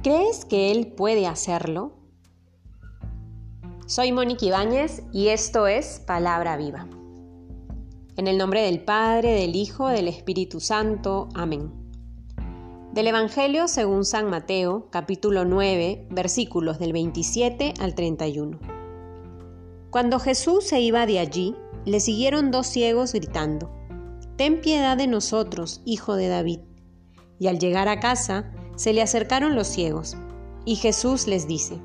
¿Crees que Él puede hacerlo? Soy Mónica Ibáñez y esto es Palabra Viva. En el nombre del Padre, del Hijo, del Espíritu Santo. Amén. Del Evangelio según San Mateo, capítulo 9, versículos del 27 al 31. Cuando Jesús se iba de allí, le siguieron dos ciegos gritando, Ten piedad de nosotros, hijo de David. Y al llegar a casa, se le acercaron los ciegos, y Jesús les dice,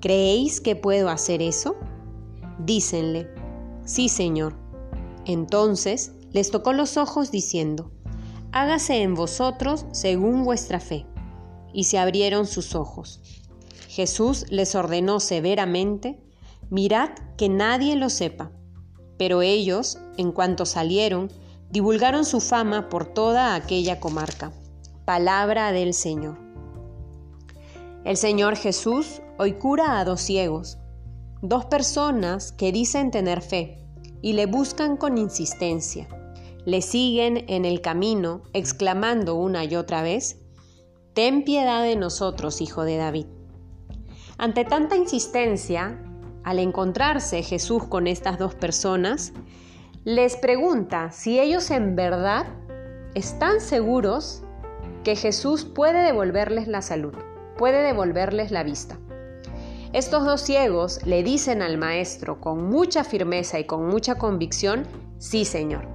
¿Creéis que puedo hacer eso? Dícenle, Sí, Señor. Entonces les tocó los ojos diciendo, hágase en vosotros según vuestra fe. Y se abrieron sus ojos. Jesús les ordenó severamente, mirad que nadie lo sepa. Pero ellos, en cuanto salieron, divulgaron su fama por toda aquella comarca. Palabra del Señor. El Señor Jesús hoy cura a dos ciegos, dos personas que dicen tener fe y le buscan con insistencia. Le siguen en el camino, exclamando una y otra vez, Ten piedad de nosotros, hijo de David. Ante tanta insistencia, al encontrarse Jesús con estas dos personas, les pregunta si ellos en verdad están seguros que Jesús puede devolverles la salud, puede devolverles la vista. Estos dos ciegos le dicen al maestro con mucha firmeza y con mucha convicción, sí Señor.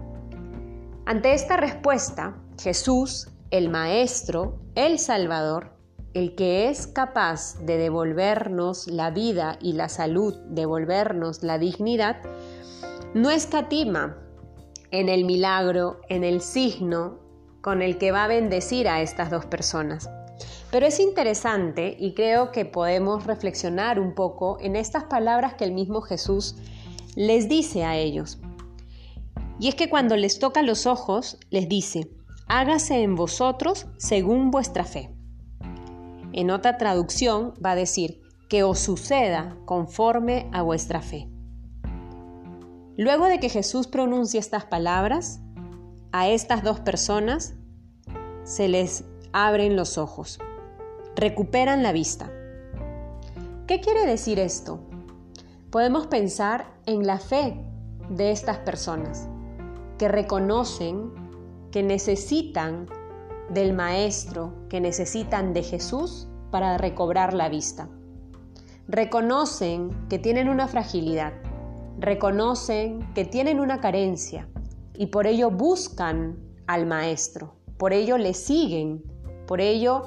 Ante esta respuesta, Jesús, el Maestro, el Salvador, el que es capaz de devolvernos la vida y la salud, devolvernos la dignidad, no escatima en el milagro, en el signo con el que va a bendecir a estas dos personas. Pero es interesante y creo que podemos reflexionar un poco en estas palabras que el mismo Jesús les dice a ellos. Y es que cuando les toca los ojos, les dice, hágase en vosotros según vuestra fe. En otra traducción va a decir, que os suceda conforme a vuestra fe. Luego de que Jesús pronuncie estas palabras, a estas dos personas se les abren los ojos recuperan la vista. ¿Qué quiere decir esto? Podemos pensar en la fe de estas personas que reconocen que necesitan del Maestro, que necesitan de Jesús para recobrar la vista. Reconocen que tienen una fragilidad, reconocen que tienen una carencia y por ello buscan al Maestro, por ello le siguen, por ello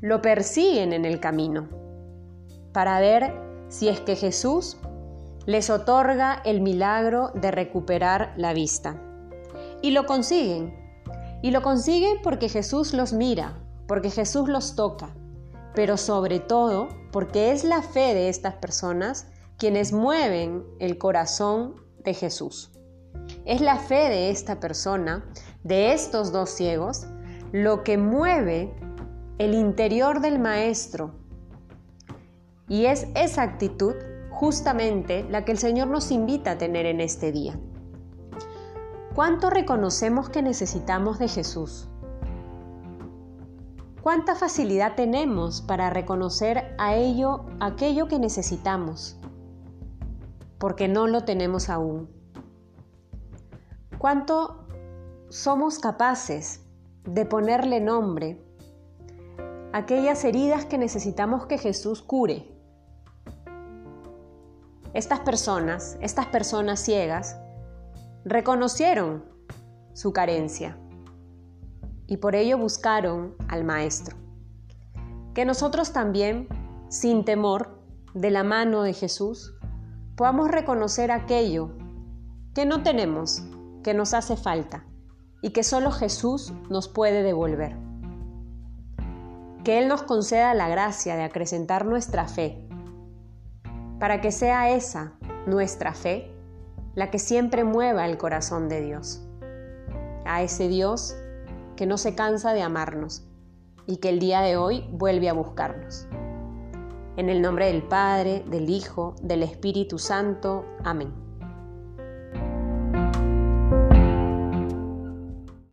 lo persiguen en el camino para ver si es que Jesús les otorga el milagro de recuperar la vista. Y lo consiguen. Y lo consiguen porque Jesús los mira, porque Jesús los toca, pero sobre todo porque es la fe de estas personas quienes mueven el corazón de Jesús. Es la fe de esta persona, de estos dos ciegos, lo que mueve el interior del maestro. Y es esa actitud justamente la que el Señor nos invita a tener en este día. ¿Cuánto reconocemos que necesitamos de Jesús? ¿Cuánta facilidad tenemos para reconocer a ello aquello que necesitamos? Porque no lo tenemos aún. ¿Cuánto somos capaces de ponerle nombre aquellas heridas que necesitamos que Jesús cure. Estas personas, estas personas ciegas, reconocieron su carencia y por ello buscaron al Maestro. Que nosotros también, sin temor, de la mano de Jesús, podamos reconocer aquello que no tenemos, que nos hace falta y que solo Jesús nos puede devolver que Él nos conceda la gracia de acrecentar nuestra fe, para que sea esa, nuestra fe, la que siempre mueva el corazón de Dios, a ese Dios que no se cansa de amarnos y que el día de hoy vuelve a buscarnos. En el nombre del Padre, del Hijo, del Espíritu Santo. Amén.